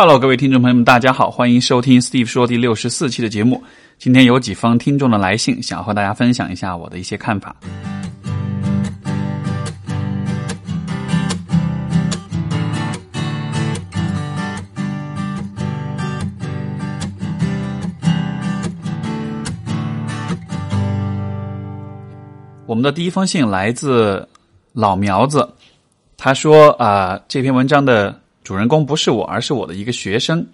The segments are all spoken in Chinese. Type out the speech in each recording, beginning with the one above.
Hello，各位听众朋友们，大家好，欢迎收听 Steve 说第六十四期的节目。今天有几封听众的来信，想和大家分享一下我的一些看法。我们的第一封信来自老苗子，他说：“啊、这篇文章的主人公不是我，而是我的一个学生。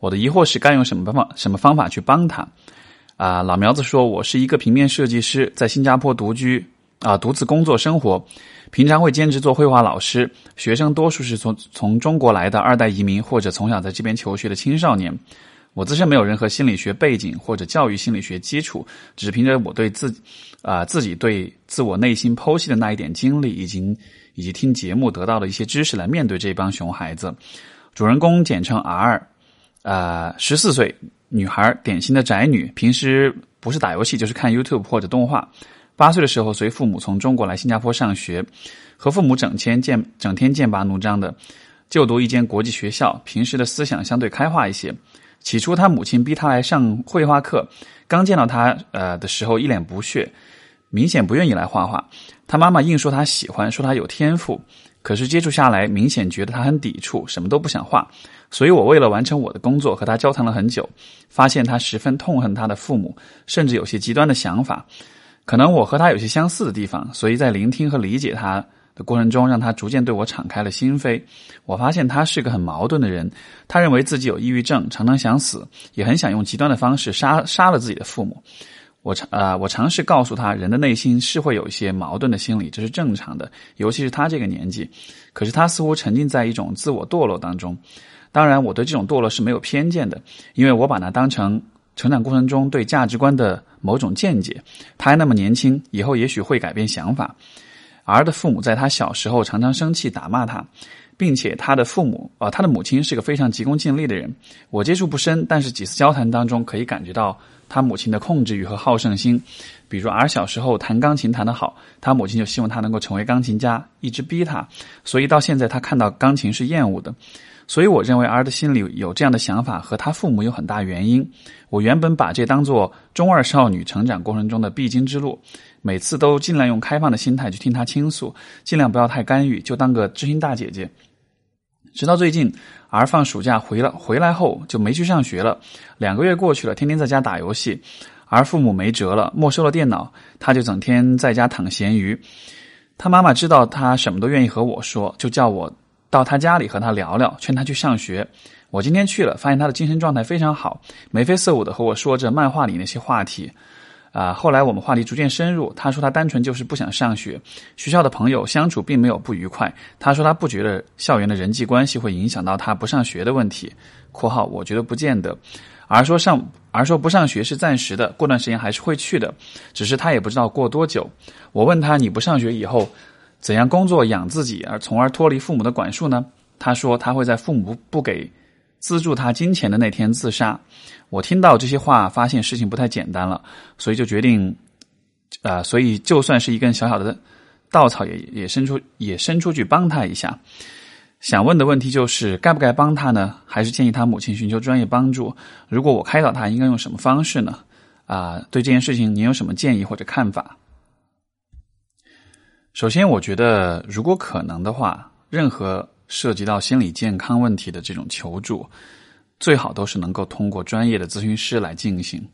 我的疑惑是该用什么办法、什么方法去帮他？”啊、老苗子说：“我是一个平面设计师，在新加坡独居啊、独自工作生活，平常会兼职做绘画老师。学生多数是从从中国来的二代移民或者从小在这边求学的青少年。”我自身没有任何心理学背景或者教育心理学基础，只凭着我对自啊、自己对自我内心剖析的那一点经历，已经以及听节目得到的一些知识来面对这帮熊孩子。主人公简称 R，啊，十四岁女孩，典型的宅女，平时不是打游戏就是看 YouTube 或者动画。八岁的时候随父母从中国来新加坡上学，和父母整天剑整天剑拔弩张的，就读一间国际学校，平时的思想相对开化一些。起初，他母亲逼他来上绘画课。刚见到他呃的时候，一脸不屑，明显不愿意来画画。他妈妈硬说他喜欢，说他有天赋。可是接触下来，明显觉得他很抵触，什么都不想画。所以我为了完成我的工作，和他交谈了很久，发现他十分痛恨他的父母，甚至有些极端的想法。可能我和他有些相似的地方，所以在聆听和理解他的过程中，让他逐渐对我敞开了心扉。我发现他是个很矛盾的人，他认为自己有抑郁症，常常想死，也很想用极端的方式杀杀了自己的父母。我尝啊、我尝试告诉他，人的内心是会有一些矛盾的心理，这是正常的，尤其是他这个年纪。可是他似乎沉浸在一种自我堕落当中。当然，我对这种堕落是没有偏见的，因为我把它当成成长过程中对价值观的某种见解。他还那么年轻，以后也许会改变想法。儿的父母在他小时候常常生气打骂他，并且他的父母啊、他的母亲是个非常急功近利的人。我接触不深，但是几次交谈当中可以感觉到他母亲的控制欲和好胜心。比如儿小时候弹钢琴弹得好，他母亲就希望他能够成为钢琴家，一直逼他，所以到现在他看到钢琴是厌恶的。所以我认为儿的心里有这样的想法和他父母有很大原因。我原本把这当做中二少女成长过程中的必经之路，每次都尽量用开放的心态去听她倾诉，尽量不要太干预，就当个知心大姐姐。直到最近，儿放暑假回了，回来后就没去上学了。两个月过去了，天天在家打游戏。而父母没辙了，没收了电脑，他就整天在家躺闲鱼。他妈妈知道他什么都愿意和我说，就叫我到他家里和他聊聊，劝他去上学。我今天去了，发现他的精神状态非常好，眉飞色舞的和我说着漫画里那些话题。啊，后来我们话题逐渐深入，他说他单纯就是不想上学，学校的朋友相处并没有不愉快。他说他不觉得校园的人际关系会影响到他不上学的问题。（括号我觉得不见得。）而说上而说不上学是暂时的，过段时间还是会去的，只是他也不知道过多久。我问他你不上学以后怎样工作养自己，而从而脱离父母的管束呢？他说他会在父母不给资助他金钱的那天自杀。我听到这些话，发现事情不太简单了，所以就决定，啊、所以就算是一根小小的稻草也，也伸出也伸出去帮他一下。想问的问题就是该不该帮他呢？还是建议他母亲寻求专业帮助？如果我开导他，应该用什么方式呢？啊、对这件事情您有什么建议或者看法？首先，我觉得如果可能的话，任何涉及到心理健康问题的这种求助，最好都是能够通过专业的咨询师来进行，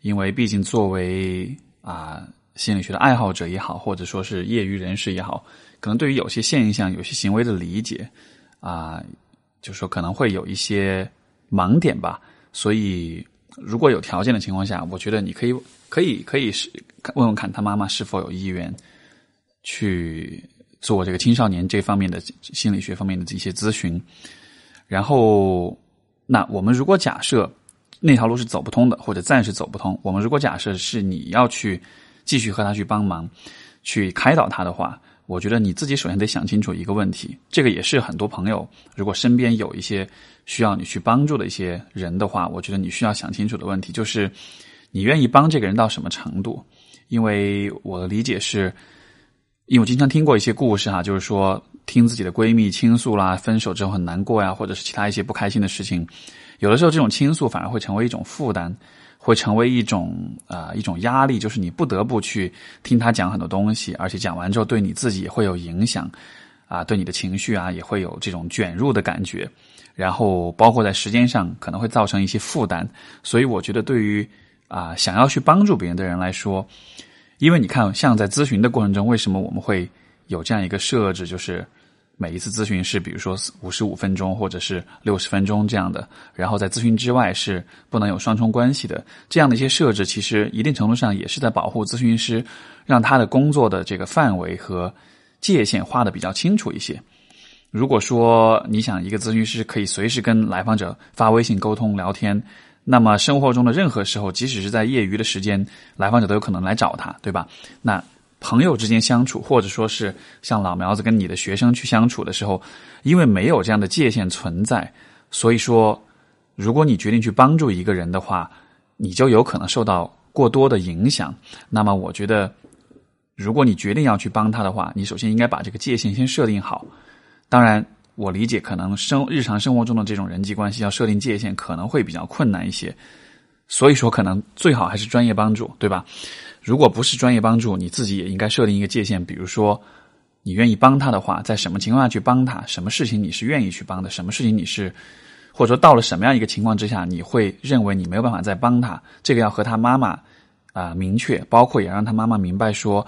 因为毕竟作为啊、心理学的爱好者也好，或者说是业余人士也好，可能对于有些现象、有些行为的理解啊、就说可能会有一些盲点吧。所以，如果有条件的情况下，我觉得你可以可以可以是问问看他妈妈是否有意愿去做这个青少年这方面的心理学方面的一些咨询。然后，那我们如果假设那条路是走不通的，或者暂时走不通，我们如果假设是你要去继续和他去帮忙，去开导他的话，我觉得你自己首先得想清楚一个问题，这个也是很多朋友如果身边有一些需要你去帮助的一些人的话，我觉得你需要想清楚的问题就是，你愿意帮这个人到什么程度？因为我的理解是，因为我经常听过一些故事哈，就是说听自己的闺蜜倾诉啦，分手之后很难过呀，或者是其他一些不开心的事情，有的时候这种倾诉反而会成为一种负担，会成为一种啊一种压力，就是你不得不去听她讲很多东西，而且讲完之后对你自己也会有影响，啊，对你的情绪啊也会有这种卷入的感觉，然后包括在时间上可能会造成一些负担，所以我觉得对于啊想要去帮助别人的人来说，因为你看像在咨询的过程中，为什么我们会有这样一个设置，就是。每一次咨询是，比如说五十五分钟或者是六十分钟这样的，然后在咨询之外是不能有双重关系的。这样的一些设置，其实一定程度上也是在保护咨询师，让他的工作的这个范围和界限画的比较清楚一些。如果说你想一个咨询师可以随时跟来访者发微信沟通聊天，那么生活中的任何时候，即使是在业余的时间，来访者都有可能来找他，对吧？那。朋友之间相处，或者说是像老苗子跟你的学生去相处的时候，因为没有这样的界限存在，所以说，如果你决定去帮助一个人的话，你就有可能受到过多的影响。那么，我觉得，如果你决定要去帮他的话，你首先应该把这个界限先设定好。当然，我理解可能生日常生活中的这种人际关系要设定界限可能会比较困难一些，所以说可能最好还是专业帮助，对吧？如果不是专业帮助，你自己也应该设定一个界限。比如说，你愿意帮他的话，在什么情况下去帮他？什么事情你是愿意去帮的？什么事情你是，或者说到了什么样一个情况之下，你会认为你没有办法再帮他？这个要和他妈妈啊明确，包括也让他妈妈明白说，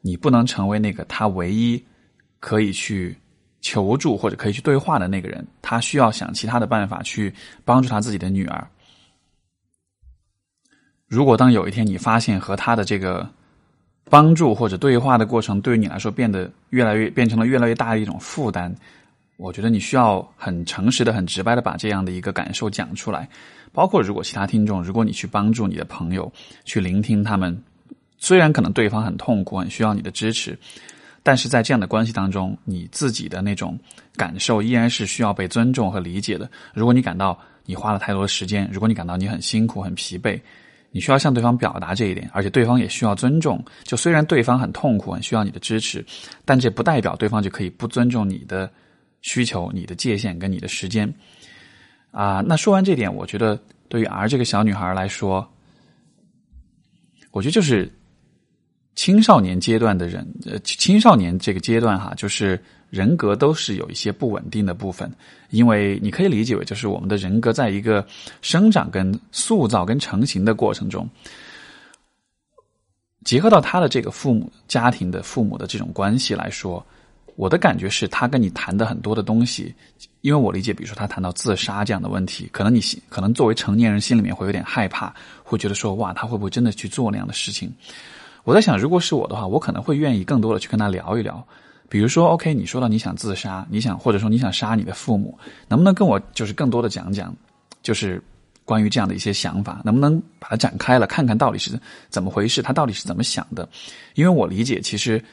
你不能成为那个他唯一可以去求助或者可以去对话的那个人，他需要想其他的办法去帮助他自己的女儿。如果当有一天你发现和他的这个帮助或者对话的过程对于你来说变得越来越变成了越来越大的一种负担，我觉得你需要很诚实的、很直白的把这样的一个感受讲出来。包括如果其他听众，如果你去帮助你的朋友去聆听他们，虽然可能对方很痛苦、很需要你的支持，但是在这样的关系当中，你自己的那种感受依然是需要被尊重和理解的。如果你感到你花了太多的时间，如果你感到你很辛苦、很疲惫。你需要向对方表达这一点，而且对方也需要尊重。就虽然对方很痛苦，很需要你的支持，但这不代表对方就可以不尊重你的需求、你的界限跟你的时间。啊，那说完这点，我觉得对于 R 这个小女孩来说，我觉得就是青少年阶段的人，呃，青少年这个阶段哈，就是。人格都是有一些不稳定的部分，因为你可以理解为，就是我们的人格在一个生长、跟塑造、跟成型的过程中，结合到他的这个父母家庭的父母的这种关系来说，我的感觉是他跟你谈的很多的东西，因为我理解，比如说他谈到自杀这样的问题，可能你可能作为成年人心里面会有点害怕，会觉得说哇，他会不会真的去做那样的事情？我在想，如果是我的话，我可能会愿意更多的去跟他聊一聊。比如说，OK，你说到你想自杀，你想或者说你想杀你的父母，能不能跟我就是更多的讲讲，就是关于这样的一些想法，能不能把它展开了，看看到底是怎么回事，他到底是怎么想的？因为我理解，其实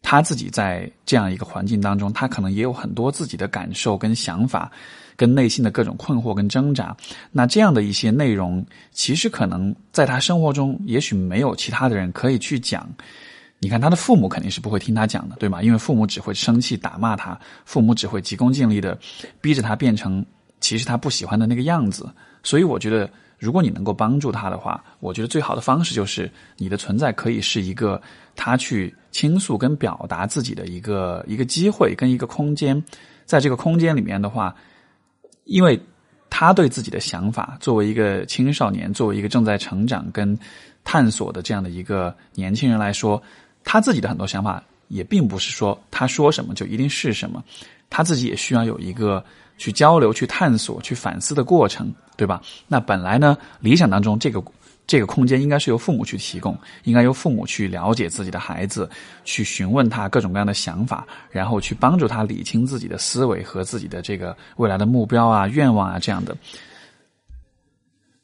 他自己在这样一个环境当中，他可能也有很多自己的感受跟想法，跟内心的各种困惑跟挣扎。那这样的一些内容，其实可能在他生活中，也许没有其他的人可以去讲。你看，他的父母肯定是不会听他讲的，对吗？因为父母只会生气打骂他，父母只会急功近利的逼着他变成其实他不喜欢的那个样子。所以，我觉得如果你能够帮助他的话，我觉得最好的方式就是你的存在可以是一个他去倾诉跟表达自己的一个一个机会跟一个空间。在这个空间里面的话，因为他对自己的想法，作为一个青少年，作为一个正在成长跟探索的这样的一个年轻人来说。他自己的很多想法也并不是说他说什么就一定是什么，他自己也需要有一个去交流、去探索、去反思的过程，对吧？那本来呢，理想当中这个这个空间应该是由父母去提供，应该由父母去了解自己的孩子，去询问他各种各样的想法，然后去帮助他理清自己的思维和自己的这个未来的目标啊、愿望啊这样的。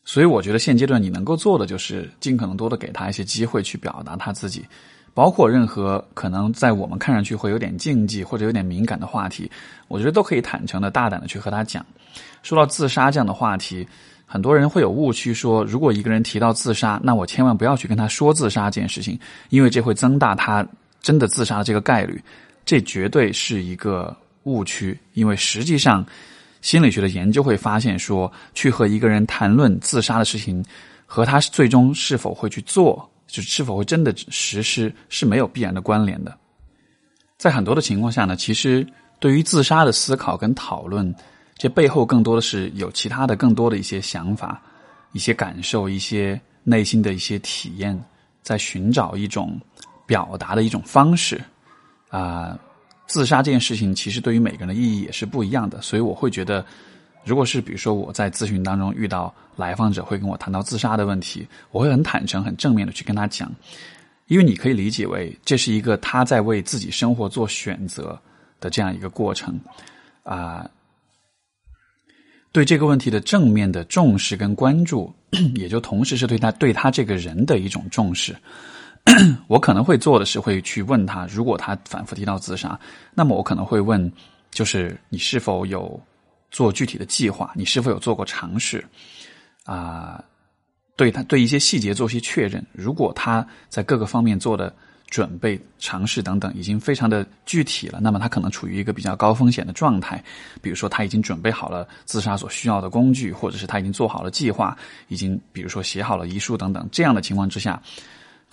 所以，我觉得现阶段你能够做的就是尽可能多的给他一些机会去表达他自己。包括任何可能在我们看上去会有点禁忌或者有点敏感的话题，我觉得都可以坦诚的、大胆的去和他讲。说到自杀这样的话题，很多人会有误区，说如果一个人提到自杀，那我千万不要去跟他说自杀这件事情，因为这会增大他真的自杀的这个概率。这绝对是一个误区，因为实际上心理学的研究会发现说，去和一个人谈论自杀的事情，和他最终是否会去做，就是否会真的实施，是没有必然的关联的。在很多的情况下呢，其实对于自杀的思考跟讨论，这背后更多的是有其他的更多的一些想法、一些感受、一些内心的一些体验，在寻找一种表达的一种方式啊。自杀这件事情，其实对于每个人的意义也是不一样的，所以我会觉得，如果是比如说我在咨询当中遇到来访者会跟我谈到自杀的问题，我会很坦诚、很正面的去跟他讲，因为你可以理解为这是一个他在为自己生活做选择的这样一个过程啊。对这个问题的正面的重视跟关注，也就同时是对他对他这个人的一种重视。我可能会做的是会去问他，如果他反复提到自杀，那么我可能会问，就是你是否有做具体的计划？你是否有做过尝试？啊，对他对一些细节做些确认。如果他在各个方面做的准备、尝试等等已经非常的具体了，那么他可能处于一个比较高风险的状态。比如说他已经准备好了自杀所需要的工具，或者是他已经做好了计划，已经比如说写好了遗书等等。这样的情况之下。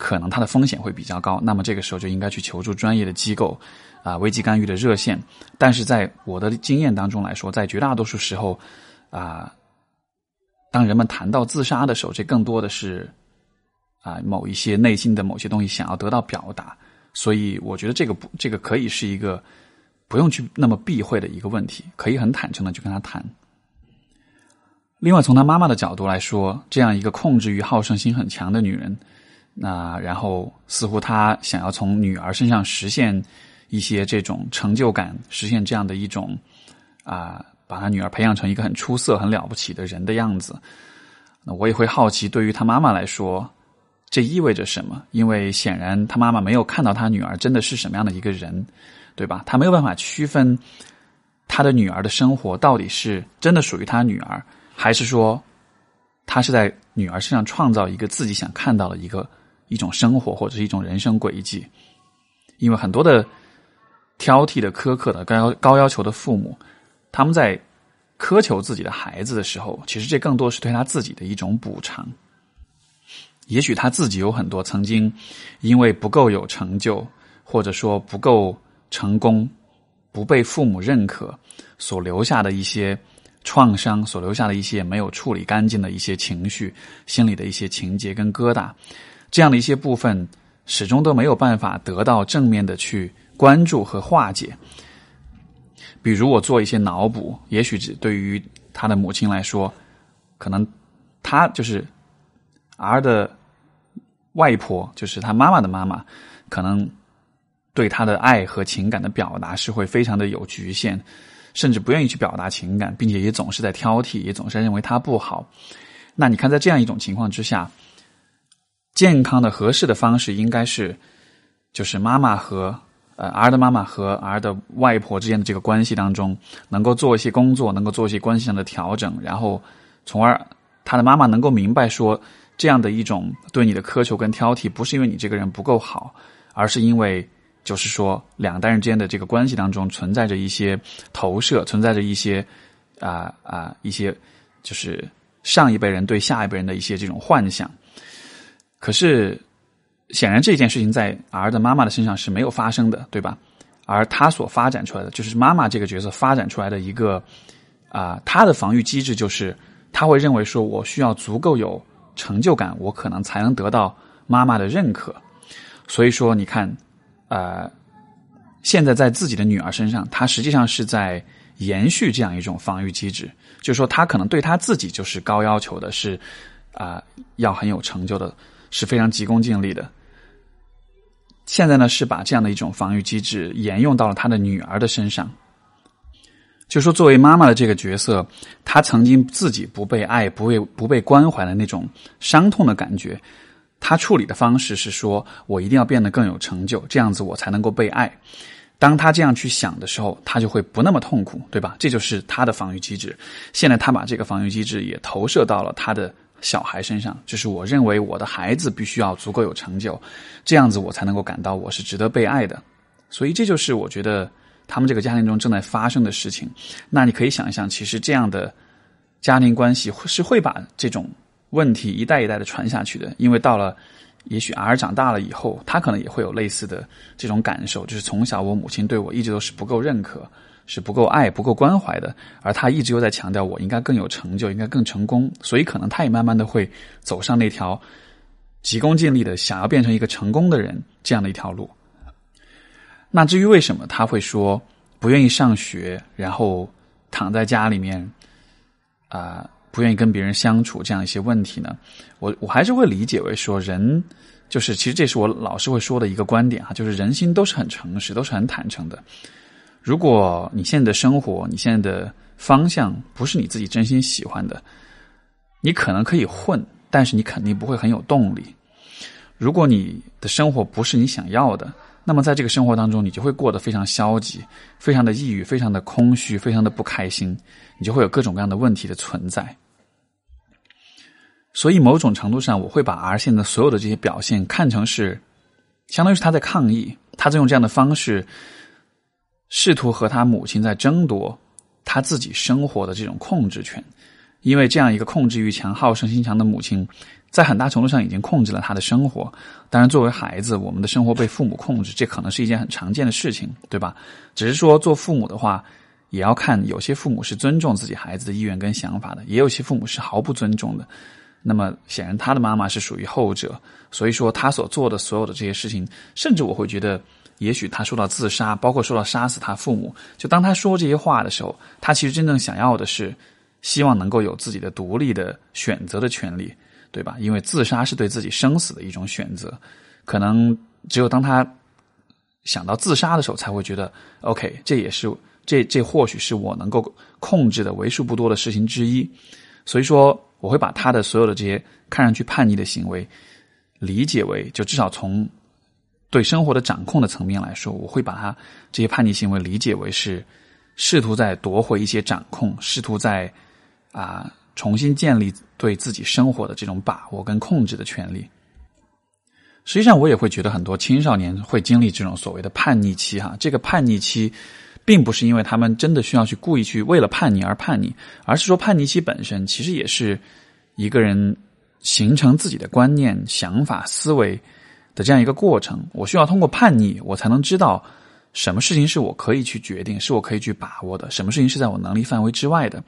可能他的风险会比较高，那么这个时候就应该去求助专业的机构，啊，危机干预的热线。但是在我的经验当中来说，在绝大多数时候，啊，当人们谈到自杀的时候，这更多的是啊某一些内心的某些东西想要得到表达。所以我觉得这个不，这个可以是一个不用去那么避讳的一个问题，可以很坦诚的去跟他谈。另外，从他妈妈的角度来说，这样一个控制欲、好胜心很强的女人。那然后，似乎她想要从女儿身上实现一些这种成就感，实现这样的一种啊，把她女儿培养成一个很出色、很了不起的人的样子。那我也会好奇，对于他妈妈来说，这意味着什么？因为显然他妈妈没有看到他女儿真的是什么样的一个人，对吧？他没有办法区分他的女儿的生活到底是真的属于他女儿，还是说他是在女儿身上创造一个自己想看到的一个。一种生活或者是一种人生轨迹，因为很多的挑剔的、苛刻的、高要高要求的父母，他们在苛求自己的孩子的时候，其实这更多是对他自己的一种补偿。也许他自己有很多曾经因为不够有成就，或者说不够成功，不被父母认可，所留下的一些创伤，所留下的一些没有处理干净的一些情绪、心里的一些情节跟疙瘩。这样的一些部分，始终都没有办法得到正面的去关注和化解。比如我做一些脑补，也许只对于他的母亲来说，可能他就是儿的外婆，就是他妈妈的妈妈，可能对他的爱和情感的表达是会非常的有局限，甚至不愿意去表达情感，并且也总是在挑剔，也总是认为他不好。那你看，在这样一种情况之下。健康的、合适的方式应该是，就是妈妈和呃儿的妈妈和儿的外婆之间的这个关系当中，能够做一些工作，能够做一些关系上的调整，然后从而他的妈妈能够明白说，这样的一种对你的苛求跟挑剔，不是因为你这个人不够好，而是因为就是说两代人之间的这个关系当中存在着一些投射，存在着一些啊啊一些就是上一辈人对下一辈人的一些这种幻想。可是，显然这件事情在儿的妈妈的身上是没有发生的，对吧？而他所发展出来的，就是妈妈这个角色发展出来的一个啊，他的防御机制就是他会认为说，我需要足够有成就感，我可能才能得到妈妈的认可。所以说，你看，呃，现在在自己的女儿身上，他实际上是在延续这样一种防御机制，就是说，他可能对他自己就是高要求的，是啊，要很有成就的。是非常急功近利的。现在呢，是把这样的一种防御机制沿用到了他的女儿的身上。就说作为妈妈的这个角色，她曾经自己不被爱、不被不被关怀的那种伤痛的感觉，她处理的方式是说：我一定要变得更有成就，这样子我才能够被爱。当他这样去想的时候，他就会不那么痛苦，对吧？这就是他的防御机制。现在他把这个防御机制也投射到了他的。小孩身上，就是我认为我的孩子必须要足够有成就，这样子我才能够感到我是值得被爱的。所以这就是我觉得他们这个家庭中正在发生的事情。那你可以想一想，其实这样的家庭关系是会把这种问题一代一代的传下去的，因为到了。也许儿长大了以后，他可能也会有类似的这种感受，就是从小我母亲对我一直都是不够认可，是不够爱、不够关怀的，而他一直又在强调我应该更有成就，应该更成功，所以可能他也慢慢的会走上那条急功近利的想要变成一个成功的人这样的一条路。那至于为什么他会说不愿意上学，然后躺在家里面啊？不愿意跟别人相处这样一些问题呢，我我还是会理解为说人就是其实这是我老是会说的一个观点哈，就是人心都是很诚实，都是很坦诚的。如果你现在的生活，你现在的方向不是你自己真心喜欢的，你可能可以混，但是你肯定不会很有动力。如果你的生活不是你想要的，那么在这个生活当中，你就会过得非常消极，非常的抑郁，非常的空虚，非常的不开心，你就会有各种各样的问题的存在。所以，某种程度上，我会把 R 线的所有的这些表现看成是，相当于是他在抗议，他在用这样的方式，试图和他母亲在争夺他自己生活的这种控制权。因为这样一个控制欲强、好胜心强的母亲，在很大程度上已经控制了他的生活。当然，作为孩子，我们的生活被父母控制，这可能是一件很常见的事情，对吧？只是说，做父母的话，也要看有些父母是尊重自己孩子的意愿跟想法的，也有些父母是毫不尊重的。那么显然，他的妈妈是属于后者，所以说他所做的所有的这些事情，甚至我会觉得，也许他说到自杀，包括说到杀死他父母，就当他说这些话的时候，他其实真正想要的是，希望能够有自己的独立的选择的权利，对吧？因为自杀是对自己生死的一种选择，可能只有当他想到自杀的时候，才会觉得，OK，这也是这这或许是我能够控制的为数不多的事情之一，所以说。我会把他的所有的这些看上去叛逆的行为，理解为就至少从对生活的掌控的层面来说，我会把他这些叛逆行为理解为是试图在夺回一些掌控，试图在啊重新建立对自己生活的这种把握跟控制的权利。实际上，我也会觉得很多青少年会经历这种所谓的叛逆期哈，这个叛逆期。并不是因为他们真的需要去故意去为了叛逆而叛逆，而是说叛逆期本身其实也是一个人形成自己的观念、想法、思维的这样一个过程。我需要通过叛逆，我才能知道什么事情是我可以去决定、是我可以去把握的，什么事情是在我能力范围之外的，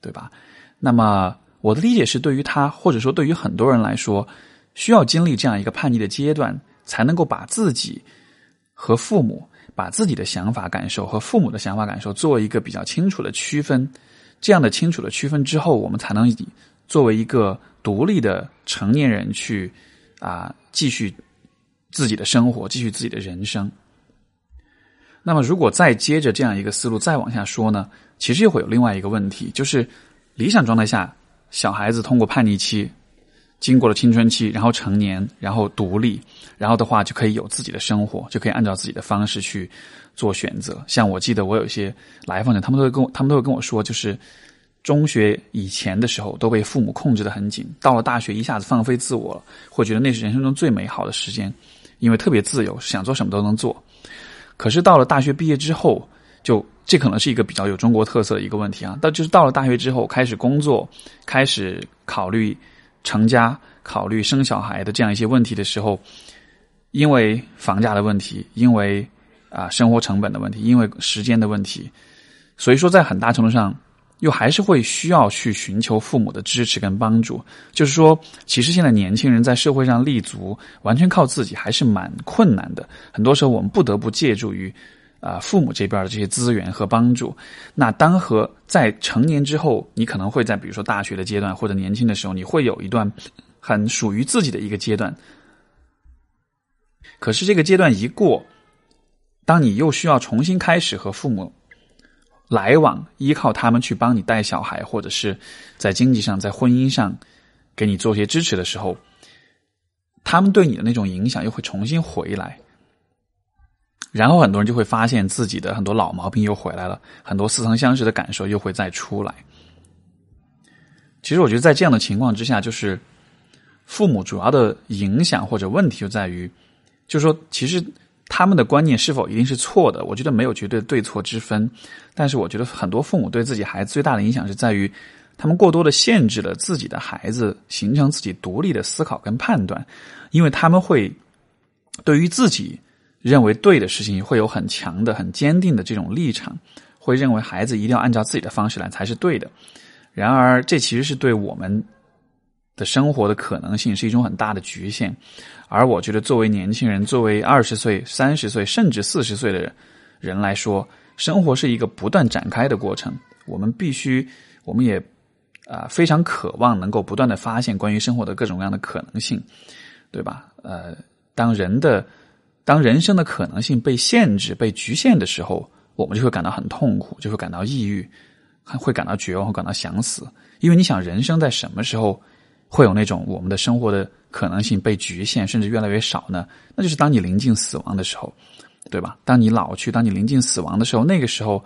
对吧？那么我的理解是，对于他或者说对于很多人来说，需要经历这样一个叛逆的阶段，才能够把自己和父母。把自己的想法感受和父母的想法感受做一个比较清楚的区分，这样的清楚的区分之后，我们才能作为一个独立的成年人去啊继续自己的生活，继续自己的人生。那么，如果再接着这样一个思路再往下说呢，其实又会有另外一个问题，就是理想状态下，小孩子通过叛逆期。经过了青春期，然后成年，然后独立，然后的话就可以有自己的生活，就可以按照自己的方式去做选择。像我记得我有一些来访者，他们都会跟我，他们都会跟我说，就是中学以前的时候都被父母控制的很紧，到了大学一下子放飞自我了，会觉得那是人生中最美好的时间，因为特别自由，想做什么都能做。可是到了大学毕业之后，就这可能是一个比较有中国特色的一个问题啊。到就是到了大学之后，开始工作，开始考虑。成家、考虑生小孩的这样一些问题的时候，因为房价的问题，因为啊生活成本的问题，因为时间的问题，所以说在很大程度上，又还是会需要去寻求父母的支持跟帮助。就是说，其实现在年轻人在社会上立足，完全靠自己还是蛮困难的。很多时候，我们不得不借助于。啊，父母这边的这些资源和帮助，那当和在成年之后，你可能会在比如说大学的阶段或者年轻的时候，你会有一段很属于自己的一个阶段。可是这个阶段一过，当你又需要重新开始和父母来往，依靠他们去帮你带小孩，或者是在经济上、在婚姻上给你做些支持的时候，他们对你的那种影响又会重新回来。然后很多人就会发现自己的很多老毛病又回来了，很多似曾相识的感受又会再出来。其实我觉得在这样的情况之下，就是父母主要的影响或者问题就在于，就是说，其实他们的观念是否一定是错的？我觉得没有绝对对错之分。但是我觉得很多父母对自己孩子最大的影响是在于，他们过多的限制了自己的孩子形成自己独立的思考跟判断，因为他们会对于自己认为对的事情会有很强的、很坚定的这种立场，会认为孩子一定要按照自己的方式来才是对的。然而，这其实是对我们。的生活的可能性是一种很大的局限，而我觉得作为年轻人，作为二十岁、三十岁甚至四十岁的人人来说，生活是一个不断展开的过程。我们必须，我们也啊非常渴望能够不断的发现关于生活的各种各样的可能性，对吧？呃，当人的当人生的可能性被限制、被局限的时候，我们就会感到很痛苦，就会感到抑郁，还会感到绝望，会感到想死。因为你想，人生在什么时候？会有那种我们的生活的可能性被局限，甚至越来越少呢？那就是当你临近死亡的时候，对吧？当你老去，当你临近死亡的时候，那个时候，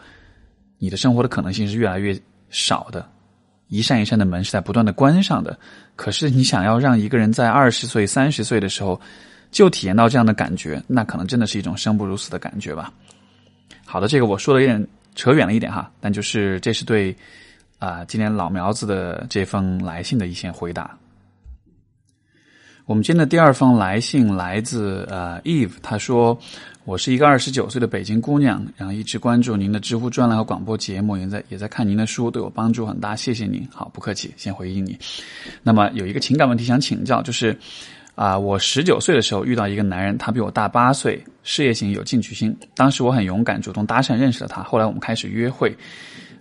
你的生活的可能性是越来越少的，一扇一扇的门是在不断的关上的。可是你想要让一个人在二十岁、三十岁的时候就体验到这样的感觉，那可能真的是一种生不如死的感觉吧。好的，这个我说的有点扯远了一点哈，但就是这是对。啊，今天老苗子的这封来信的一些回答。我们今天的第二封来信来自呃 Eve，他说：“我是一个二十九岁的北京姑娘，然后一直关注您的知乎专栏和广播节目，也在也在看您的书，对我帮助很大，谢谢您。好，不客气，先回应你。那么有一个情感问题想请教，就是啊，我十九岁的时候遇到一个男人，他比我大八岁，事业型，有进取心。当时我很勇敢，主动搭讪认识了他，后来我们开始约会，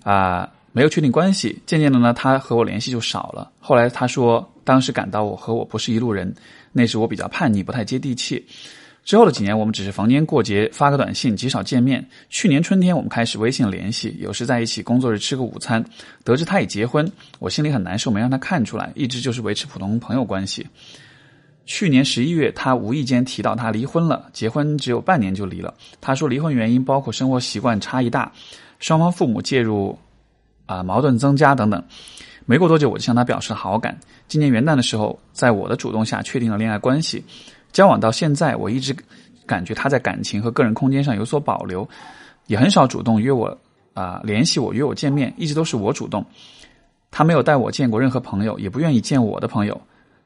啊。”没有确定关系，渐渐的呢，他和我联系就少了。后来他说，当时感到我和我不是一路人，那时我比较叛逆，不太接地气。之后的几年，我们只是逢年过节发个短信，极少见面。去年春天，我们开始微信联系，有时在一起工作日吃个午餐。得知他已结婚，我心里很难受，没让他看出来，一直就是维持普通朋友关系。去年十一月，他无意间提到他离婚了，结婚只有半年就离了。他说离婚原因包括生活习惯差异大，双方父母介入。啊，矛盾增加等等，没过多久我就向他表示了好感。今年元旦的时候，在我的主动下确定了恋爱关系。交往到现在，我一直感觉他在感情和个人空间上有所保留，也很少主动约我啊联系我约我见面，一直都是我主动。他没有带我见过任何朋友，也不愿意见我的朋友。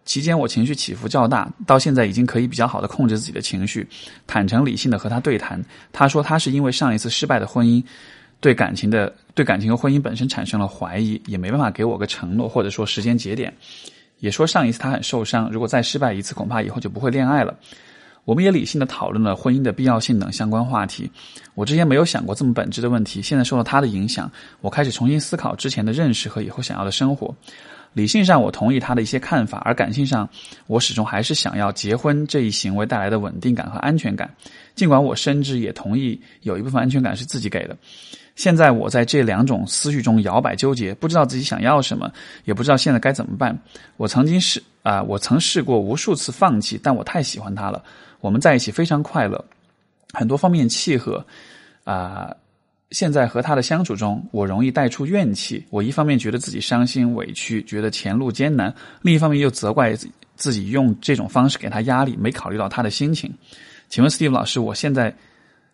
期间我情绪起伏较大，到现在已经可以比较好的控制自己的情绪，坦诚理性的和他对谈。他说他是因为上一次失败的婚姻。对感情的对感情和婚姻本身产生了怀疑，也没办法给我个承诺或者说时间节点，也说上一次他很受伤，如果再失败一次，恐怕以后就不会恋爱了。我们也理性的讨论了婚姻的必要性等相关话题。我之前没有想过这么本质的问题，现在受到他的影响，我开始重新思考之前的认识和以后想要的生活。理性上我同意他的一些看法，而感性上我始终还是想要结婚这一行为带来的稳定感和安全感。尽管我深知也同意有一部分安全感是自己给的。现在我在这两种思绪中摇摆纠结，不知道自己想要什么，也不知道现在该怎么办。我曾经试啊，我曾试过无数次放弃，但我太喜欢他了。我们在一起非常快乐，很多方面契合啊。现在和他的相处中，我容易带出怨气。我一方面觉得自己伤心委屈，觉得前路艰难；另一方面又责怪自己用这种方式给他压力，没考虑到他的心情。请问 Steve 老师，我现在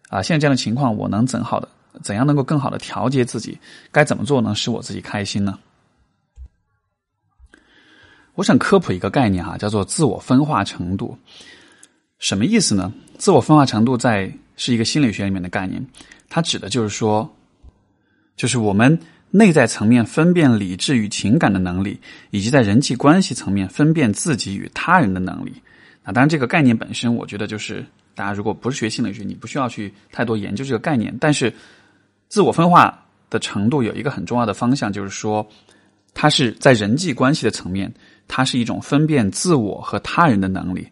啊，现在这样的情况，我能怎好的？怎样能够更好的调节自己？该怎么做能使我自己开心呢？我想科普一个概念哈，叫做自我分化程度。什么意思呢？自我分化程度在是一个心理学里面的概念，它指的就是说，就是我们内在层面分辨理智与情感的能力，以及在人际关系层面分辨自己与他人的能力。那当然，这个概念本身，我觉得就是大家如果不是学心理学，你不需要去太多研究这个概念，但是。自我分化的程度有一个很重要的方向，就是说，它是在人际关系的层面，它是一种分辨自我和他人的能力。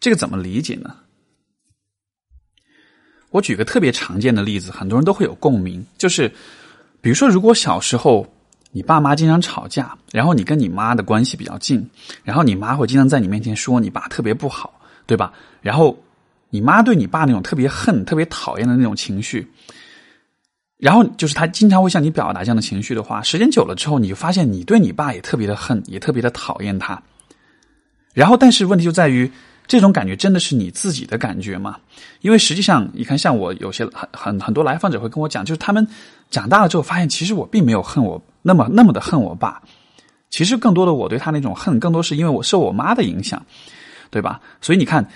这个怎么理解呢？我举个特别常见的例子，很多人都会有共鸣，就是，比如说，如果小时候你爸妈经常吵架，然后你跟你妈的关系比较近，然后你妈会经常在你面前说你爸特别不好，对吧？然后你妈对你爸那种特别恨、特别讨厌的那种情绪。然后就是他经常会向你表达这样的情绪的话，时间久了之后，你就发现你对你爸也特别的恨，也特别的讨厌他。然后，但是问题就在于，这种感觉真的是你自己的感觉吗？因为实际上，你看，像我有些很很很多来访者会跟我讲，就是他们长大了之后发现，其实我并没有恨我那么那么的恨我爸，其实更多的我对他那种恨，更多是因为我受我妈的影响，对吧？所以你看，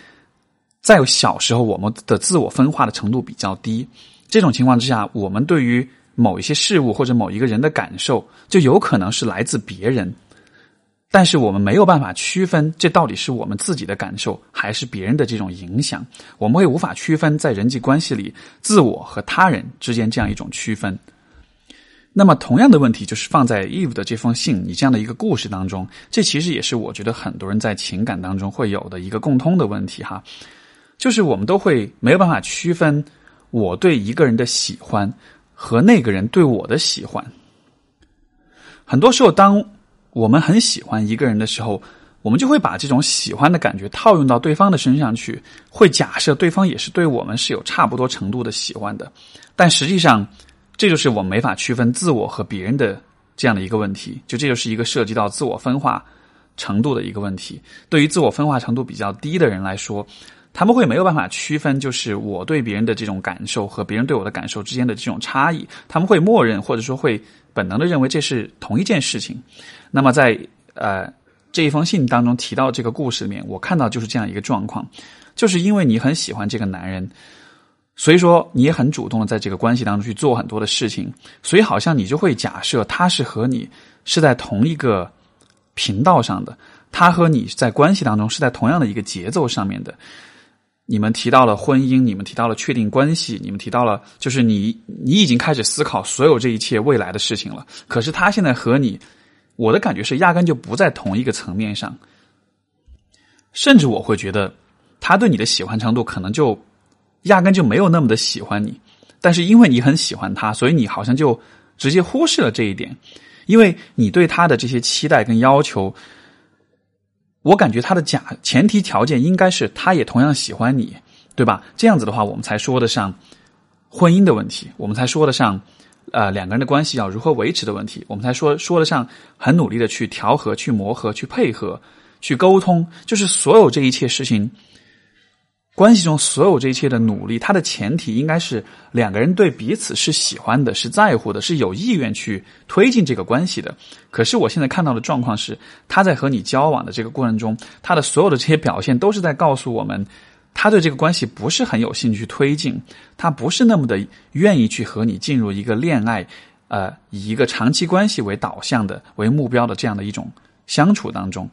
在小时候我们的自我分化的程度比较低，这种情况之下，我们对于某一些事物或者某一个人的感受，就有可能是来自别人。但是我们没有办法区分，这到底是我们自己的感受，还是别人的这种影响？我们会无法区分在人际关系里，自我和他人之间这样一种区分。那么，同样的问题就是放在 Eve 的这封信，你这样的一个故事当中，这其实也是我觉得很多人在情感当中会有的一个共通的问题哈，就是我们都会没有办法区分我对一个人的喜欢和那个人对我的喜欢。很多时候，当我们很喜欢一个人的时候，我们就会把这种喜欢的感觉套用到对方的身上去，会假设对方也是对我们是有差不多程度的喜欢的。但实际上，这就是我没法区分自我和别人的这样的一个问题。就这就是一个涉及到自我分化程度的一个问题。对于自我分化程度比较低的人来说，他们会没有办法区分，就是我对别人的这种感受和别人对我的感受之间的这种差异。他们会默认或者说会本能的认为这是同一件事情。那么，在呃这一封信当中提到这个故事里面，我看到就是这样一个状况，就是因为你很喜欢这个男人，所以说你也很主动的在这个关系当中去做很多的事情，所以好像你就会假设他是和你是在同一个频道上的，他和你在关系当中是在同样的一个节奏上面的。你们提到了婚姻，你们提到了确定关系，你们提到了就是你你已经开始思考所有这一切未来的事情了，可是他现在和你。我的感觉是，压根就不在同一个层面上，甚至我会觉得，他对你的喜欢程度可能就压根就没有那么的喜欢你，但是因为你很喜欢他，所以你好像就直接忽视了这一点，因为你对他的这些期待跟要求，我感觉他的假前提条件应该是他也同样喜欢你，对吧？这样子的话，我们才说得上婚姻的问题，我们才说得上。呃，两个人的关系要如何维持的问题，我们才说说得上很努力的去调和、去磨合、去配合、去沟通，就是所有这一切事情，关系中所有这一切的努力，它的前提应该是两个人对彼此是喜欢的、是在乎的、是有意愿去推进这个关系的。可是我现在看到的状况是，他在和你交往的这个过程中，他的所有的这些表现都是在告诉我们。他对这个关系不是很有兴趣推进，他不是那么的愿意去和你进入一个恋爱，呃，以一个长期关系为导向的、为目标的这样的一种相处当中。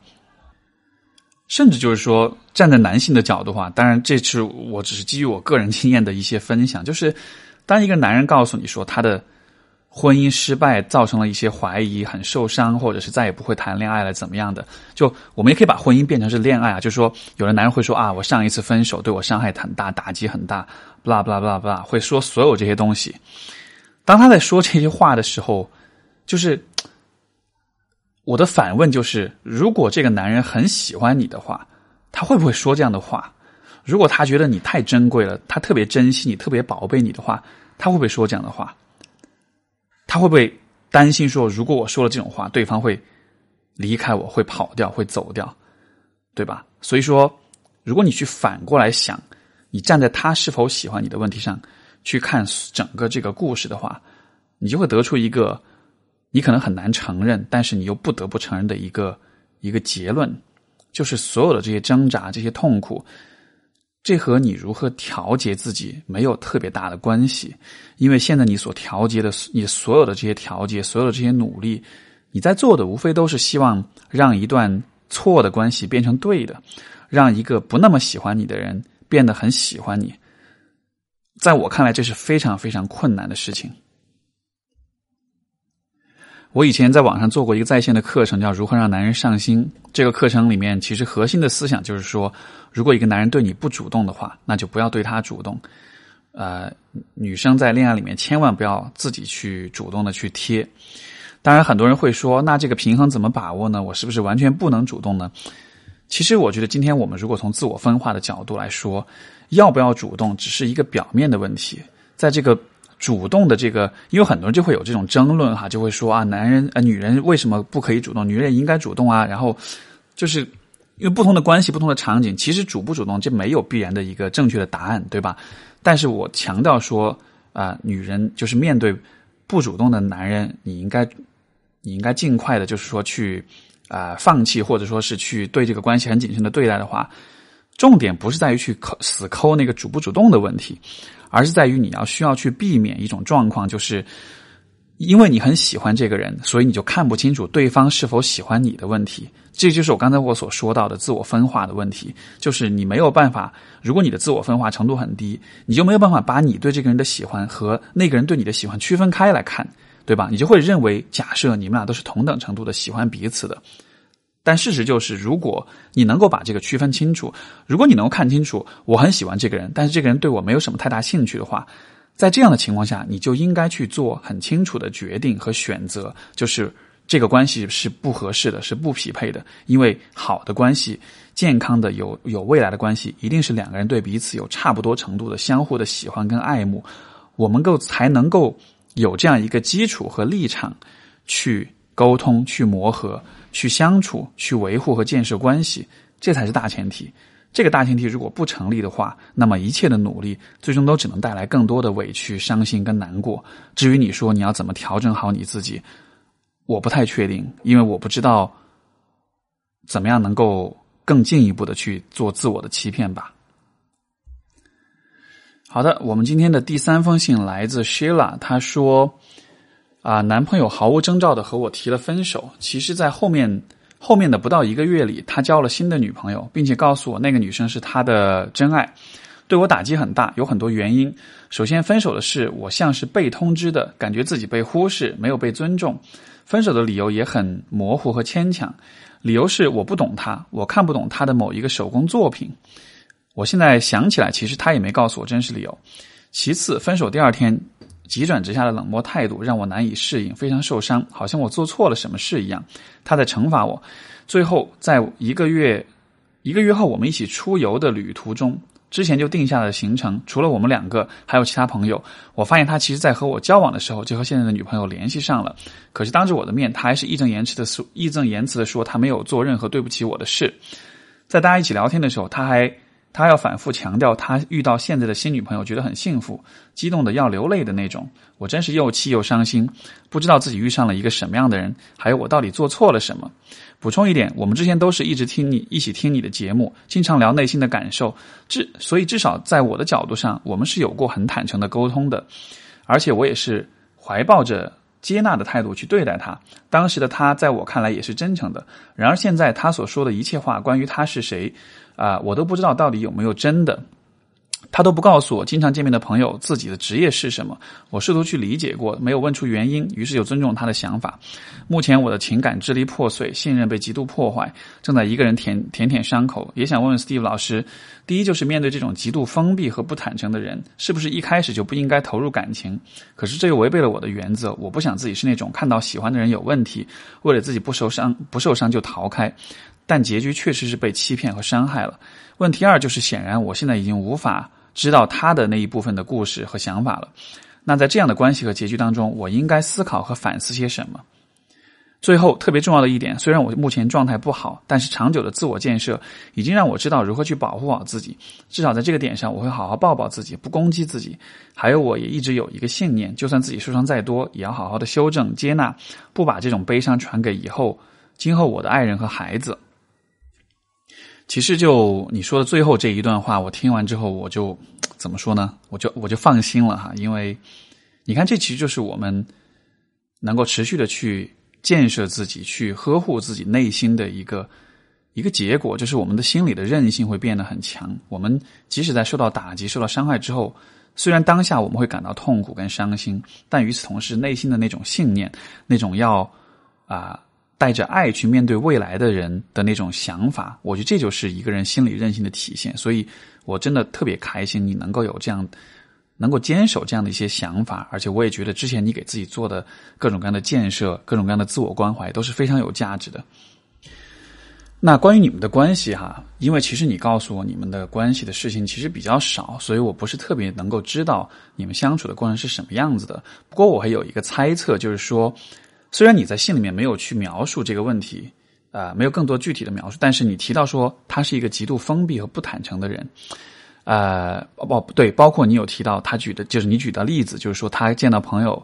甚至就是说，站在男性的角度话，当然这次我只是基于我个人经验的一些分享，就是当一个男人告诉你说他的。婚姻失败造成了一些怀疑，很受伤，或者是再也不会谈恋爱了，怎么样的？就我们也可以把婚姻变成是恋爱啊，就是说，有的男人会说啊，我上一次分手对我伤害很大，打击很大，不啦不啦不啦不啦，会说所有这些东西。当他在说这些话的时候，就是我的反问就是：如果这个男人很喜欢你的话，他会不会说这样的话？如果他觉得你太珍贵了，他特别珍惜你，特别宝贝你的话，他会不会说这样的话？他会不会担心说，如果我说了这种话，对方会离开我，会跑掉，会走掉，对吧？所以说，如果你去反过来想，你站在他是否喜欢你的问题上去看整个这个故事的话，你就会得出一个你可能很难承认，但是你又不得不承认的一个一个结论，就是所有的这些挣扎、这些痛苦。这和你如何调节自己没有特别大的关系，因为现在你所调节的，你所有的这些调节，所有的这些努力，你在做的无非都是希望让一段错的关系变成对的，让一个不那么喜欢你的人变得很喜欢你。在我看来，这是非常非常困难的事情。我以前在网上做过一个在线的课程，叫《如何让男人上心》。这个课程里面，其实核心的思想就是说，如果一个男人对你不主动的话，那就不要对他主动。呃，女生在恋爱里面千万不要自己去主动的去贴。当然，很多人会说，那这个平衡怎么把握呢？我是不是完全不能主动呢？其实，我觉得今天我们如果从自我分化的角度来说，要不要主动只是一个表面的问题，在这个。主动的这个，因为很多人就会有这种争论哈，就会说啊，男人呃，女人为什么不可以主动？女人也应该主动啊。然后就是因为不同的关系、不同的场景，其实主不主动这没有必然的一个正确的答案，对吧？但是我强调说啊，女人就是面对不主动的男人，你应该你应该尽快的，就是说去啊放弃，或者说是去对这个关系很谨慎的对待的话，重点不是在于去抠死抠那个主不主动的问题，而是在于你要需要去避免一种状况，就是。因为你很喜欢这个人，所以你就看不清楚对方是否喜欢你的问题。这就是我刚才我所说到的自我分化的问题，就是你没有办法。如果你的自我分化程度很低，你就没有办法把你对这个人的喜欢和那个人对你的喜欢区分开来看，对吧？你就会认为，假设你们俩都是同等程度的喜欢彼此的，但事实就是，如果你能够把这个区分清楚，如果你能够看清楚，我很喜欢这个人，但是这个人对我没有什么太大兴趣的话。在这样的情况下，你就应该去做很清楚的决定和选择，就是这个关系是不合适的，是不匹配的。因为好的关系、健康的、有有未来的关系，一定是两个人对彼此有差不多程度的相互的喜欢跟爱慕，我们够才能够有这样一个基础和立场去沟通、去磨合、去相处、去维护和建设关系，这才是大前提。这个大前提如果不成立的话，那么一切的努力最终都只能带来更多的委屈、伤心跟难过。至于你说你要怎么调整好你自己，我不太确定，因为我不知道怎么样能够更进一步的去做自我的欺骗吧。好的，我们今天的第三封信来自 Sheila，她说：“啊，男朋友毫无征兆的和我提了分手，其实，在后面。”后面的不到一个月里，他交了新的女朋友，并且告诉我那个女生是他的真爱，对我打击很大，有很多原因。首先，分手的事我像是被通知的，感觉自己被忽视，没有被尊重。分手的理由也很模糊和牵强，理由是我不懂他，我看不懂他的某一个手工作品。我现在想起来，其实他也没告诉我真实理由。其次，分手第二天。急转直下的冷漠态度让我难以适应，非常受伤，好像我做错了什么事一样。他在惩罚我。最后，在一个月一个月后，我们一起出游的旅途中，之前就定下了行程，除了我们两个，还有其他朋友。我发现他其实在和我交往的时候，就和现在的女朋友联系上了。可是当着我的面，他还是义正言辞的说，义正言辞的说他没有做任何对不起我的事。在大家一起聊天的时候，他还。他要反复强调，他遇到现在的新女朋友觉得很幸福，激动的要流泪的那种。我真是又气又伤心，不知道自己遇上了一个什么样的人，还有我到底做错了什么。补充一点，我们之前都是一直听你一起听你的节目，经常聊内心的感受，至所以至少在我的角度上，我们是有过很坦诚的沟通的，而且我也是怀抱着接纳的态度去对待他。当时的他在我看来也是真诚的，然而现在他所说的一切话，关于他是谁。啊，我都不知道到底有没有真的，他都不告诉我经常见面的朋友自己的职业是什么。我试图去理解过，没有问出原因，于是就尊重他的想法。目前我的情感支离破碎，信任被极度破坏，正在一个人舔舔舔伤口。也想问问 Steve 老师，第一就是面对这种极度封闭和不坦诚的人，是不是一开始就不应该投入感情？可是这又违背了我的原则，我不想自己是那种看到喜欢的人有问题，为了自己不受伤不受伤就逃开。但结局确实是被欺骗和伤害了。问题二就是，显然我现在已经无法知道他的那一部分的故事和想法了。那在这样的关系和结局当中，我应该思考和反思些什么？最后，特别重要的一点，虽然我目前状态不好，但是长久的自我建设已经让我知道如何去保护好自己。至少在这个点上，我会好好抱抱自己，不攻击自己。还有，我也一直有一个信念，就算自己受伤再多，也要好好的修正、接纳，不把这种悲伤传给以后、今后我的爱人和孩子。其实，就你说的最后这一段话，我听完之后，我就怎么说呢？我就我就放心了哈，因为你看，这其实就是我们能够持续的去建设自己、去呵护自己内心的一个一个结果，就是我们的心理的韧性会变得很强。我们即使在受到打击、受到伤害之后，虽然当下我们会感到痛苦跟伤心，但与此同时，内心的那种信念、那种要啊。带着爱去面对未来的人的那种想法，我觉得这就是一个人心理韧性的体现。所以，我真的特别开心你能够有这样，能够坚守这样的一些想法。而且，我也觉得之前你给自己做的各种各样的建设、各种各样的自我关怀都是非常有价值的。那关于你们的关系哈，因为其实你告诉我你们的关系的事情其实比较少，所以我不是特别能够知道你们相处的过程是什么样子的。不过，我还有一个猜测，就是说。虽然你在信里面没有去描述这个问题，啊，没有更多具体的描述。但是你提到说他是一个极度封闭和不坦诚的人，呃，不对，包括你有提到他举的，就是你举的例子，就是说他见到朋友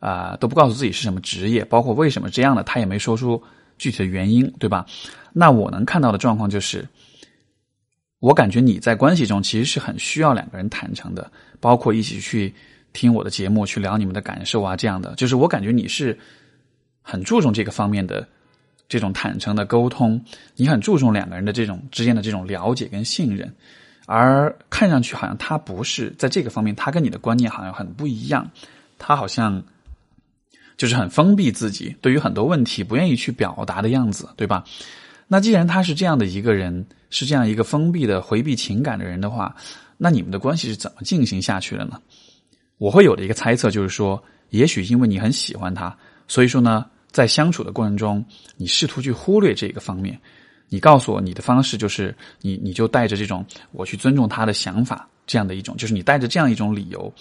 啊都不告诉自己是什么职业，包括为什么这样的，他也没说出具体的原因，对吧？那我能看到的状况就是，我感觉你在关系中其实是很需要两个人坦诚的，包括一起去听我的节目，去聊你们的感受啊，这样的，就是我感觉你是很注重这个方面的。这种坦诚的沟通，你很注重两个人的这种之间的这种了解跟信任，而看上去好像他不是在这个方面，他跟你的观念好像很不一样，他好像就是很封闭自己，对于很多问题不愿意去表达的样子，对吧？那既然他是这样的一个人，是这样一个封闭的回避情感的人的话，那你们的关系是怎么进行下去的呢？我会有的一个猜测就是说，也许因为你很喜欢他，所以说呢。在相处的过程中，你试图去忽略这个方面，你告诉我你的方式就是你你就带着这种我去尊重他的想法这样的一种，就是你带着这样一种理由，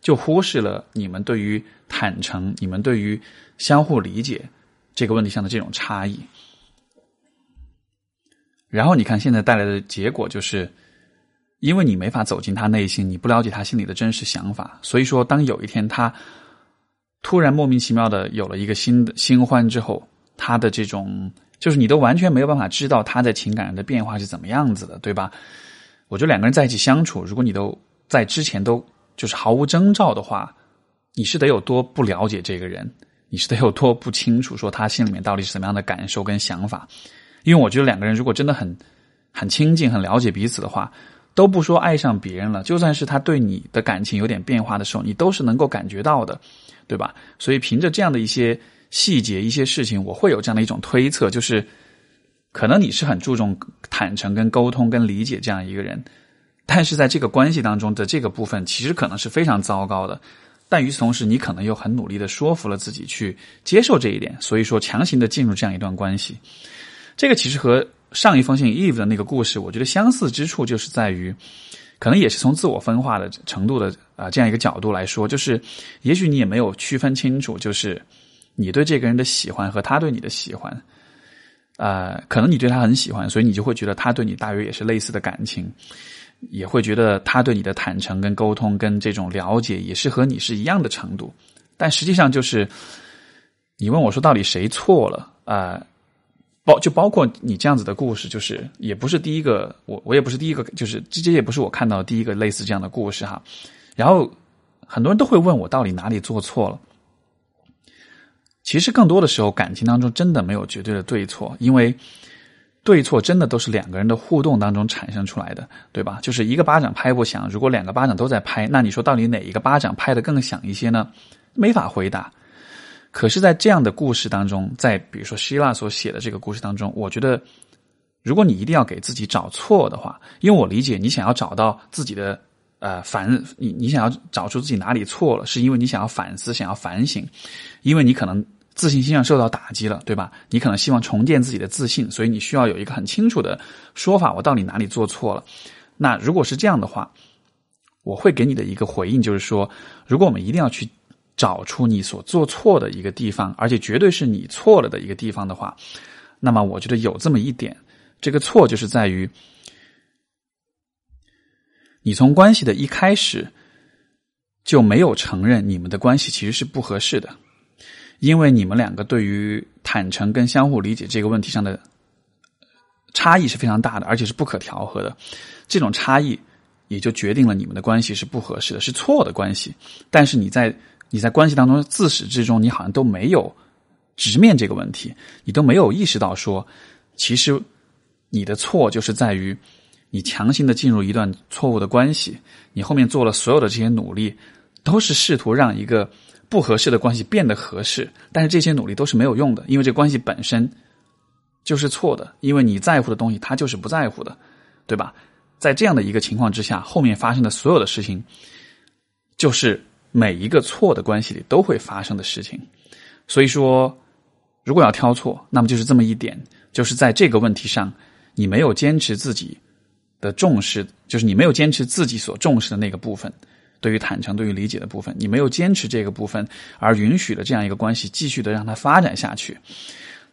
就忽视了你们对于坦诚、你们对于相互理解这个问题上的这种差异。然后你看现在带来的结果就是，因为你没法走进他内心，你不了解他心里的真实想法，所以说当有一天他。突然莫名其妙的有了一个新的新欢之后，他的这种就是你都完全没有办法知道他在情感上的变化是怎么样子的，对吧？我觉得两个人在一起相处，如果你都在之前都就是毫无征兆的话，你是得有多不了解这个人，你是得有多不清楚说他心里面到底是什么样的感受跟想法。因为我觉得两个人如果真的很很亲近、很了解彼此的话，都不说爱上别人了，就算是他对你的感情有点变化的时候，你都是能够感觉到的。对吧？所以凭着这样的一些细节、一些事情，我会有这样的一种推测，就是可能你是很注重坦诚、跟沟通、跟理解这样一个人，但是在这个关系当中的这个部分，其实可能是非常糟糕的。但与此同时，你可能又很努力的说服了自己去接受这一点，所以说强行的进入这样一段关系。这个其实和上一封信 Eve 的那个故事，我觉得相似之处就是在于。可能也是从自我分化的程度的啊这样一个角度来说，就是也许你也没有区分清楚，就是你对这个人的喜欢和他对你的喜欢，呃，可能你对他很喜欢，所以你就会觉得他对你大约也是类似的感情，也会觉得他对你的坦诚跟沟通跟这种了解也是和你是一样的程度，但实际上就是你问我说到底谁错了啊？包就包括你这样子的故事，就是也不是第一个，我我也不是第一个，就是这这也不是我看到第一个类似这样的故事哈。然后很多人都会问我到底哪里做错了。其实更多的时候，感情当中真的没有绝对的对错，因为对错真的都是两个人的互动当中产生出来的，对吧？就是一个巴掌拍不响，如果两个巴掌都在拍，那你说到底哪一个巴掌拍的更响一些呢？没法回答。可是，在这样的故事当中，在比如说希腊所写的这个故事当中，我觉得，如果你一定要给自己找错的话，因为我理解你想要找到自己的呃反，你你想要找出自己哪里错了，是因为你想要反思，想要反省，因为你可能自信心上受到打击了，对吧？你可能希望重建自己的自信，所以你需要有一个很清楚的说法，我到底哪里做错了？那如果是这样的话，我会给你的一个回应就是说，如果我们一定要去。找出你所做错的一个地方，而且绝对是你错了的一个地方的话，那么我觉得有这么一点，这个错就是在于，你从关系的一开始就没有承认你们的关系其实是不合适的，因为你们两个对于坦诚跟相互理解这个问题上的差异是非常大的，而且是不可调和的，这种差异也就决定了你们的关系是不合适的，是错的关系。但是你在你在关系当中自始至终，你好像都没有直面这个问题，你都没有意识到说，其实你的错就是在于你强行的进入一段错误的关系，你后面做了所有的这些努力，都是试图让一个不合适的关系变得合适，但是这些努力都是没有用的，因为这关系本身就是错的，因为你在乎的东西他就是不在乎的，对吧？在这样的一个情况之下，后面发生的所有的事情就是。每一个错的关系里都会发生的事情，所以说，如果要挑错，那么就是这么一点，就是在这个问题上，你没有坚持自己的重视，就是你没有坚持自己所重视的那个部分，对于坦诚、对于理解的部分，你没有坚持这个部分，而允许了这样一个关系继续的让它发展下去。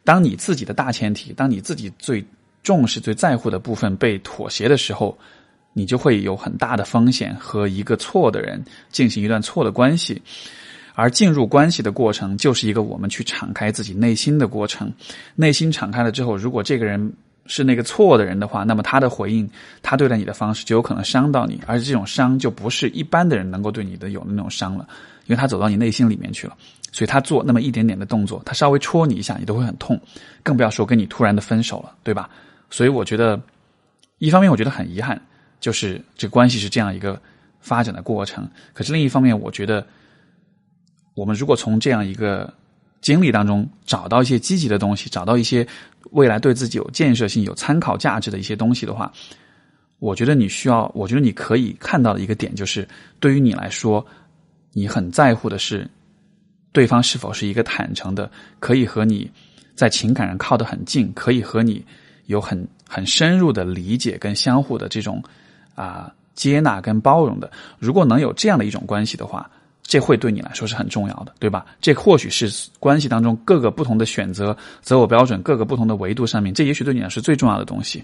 当你自己的大前提，当你自己最重视、最在乎的部分被妥协的时候，你就会有很大的风险和一个错的人进行一段错的关系。而进入关系的过程，就是一个我们去敞开自己内心的过程。内心敞开了之后，如果这个人是那个错的人的话，那么他的回应，他对待你的方式就有可能伤到你，而且这种伤就不是一般的人能够对你的有的那种伤了，因为他走到你内心里面去了。所以他做那么一点点的动作，他稍微戳你一下，你都会很痛，更不要说跟你突然的分手了，对吧？所以我觉得，一方面我觉得很遗憾，就是这关系是这样一个发展的过程。可是另一方面，我觉得。我们如果从这样一个经历当中找到一些积极的东西，找到一些未来对自己有建设性、有参考价值的一些东西的话，我觉得你需要，我觉得你可以看到的一个点就是，对于你来说，你很在乎的是对方是否是一个坦诚的，可以和你在情感上靠得很近，可以和你有很很深入的理解跟相互的这种啊接纳跟包容的。如果能有这样的一种关系的话。这会对你来说是很重要的，对吧？这或许是关系当中各个不同的选择择偶标准、各个不同的维度上面，这也许对你来说是最重要的东西。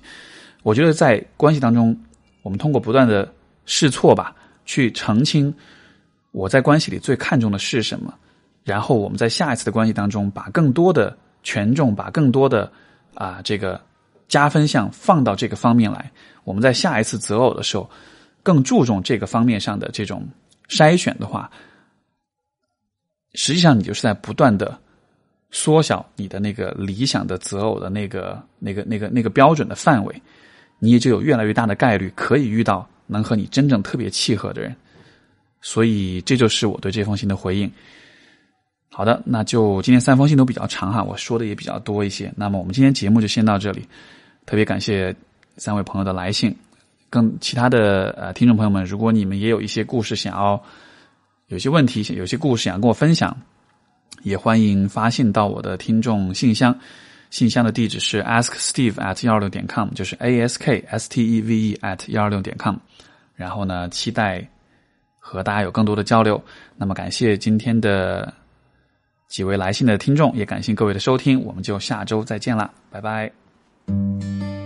我觉得在关系当中，我们通过不断的试错吧，去澄清我在关系里最看重的是什么，然后我们在下一次的关系当中，把更多的权重，把更多的啊这个加分项放到这个方面来。我们在下一次择偶的时候，更注重这个方面上的这种筛选的话。实际上，你就是在不断的缩小你的那个理想的择偶的那个、那个、那个、那个标准的范围，你也就有越来越大的概率可以遇到能和你真正特别契合的人。所以，这就是我对这封信的回应。好的，那就今天三封信都比较长哈，我说的也比较多一些。那么，我们今天节目就先到这里。特别感谢三位朋友的来信，跟其他的呃听众朋友们，如果你们也有一些故事想要。有些问题，有些故事想跟我分享，也欢迎发信到我的听众信箱。信箱的地址是 asksteve at 幺二六点 com，就是 a s k s t e v e at 幺二六点 com。然后呢，期待和大家有更多的交流。那么，感谢今天的几位来信的听众也感谢各位的收听我们就下周再见啦拜拜。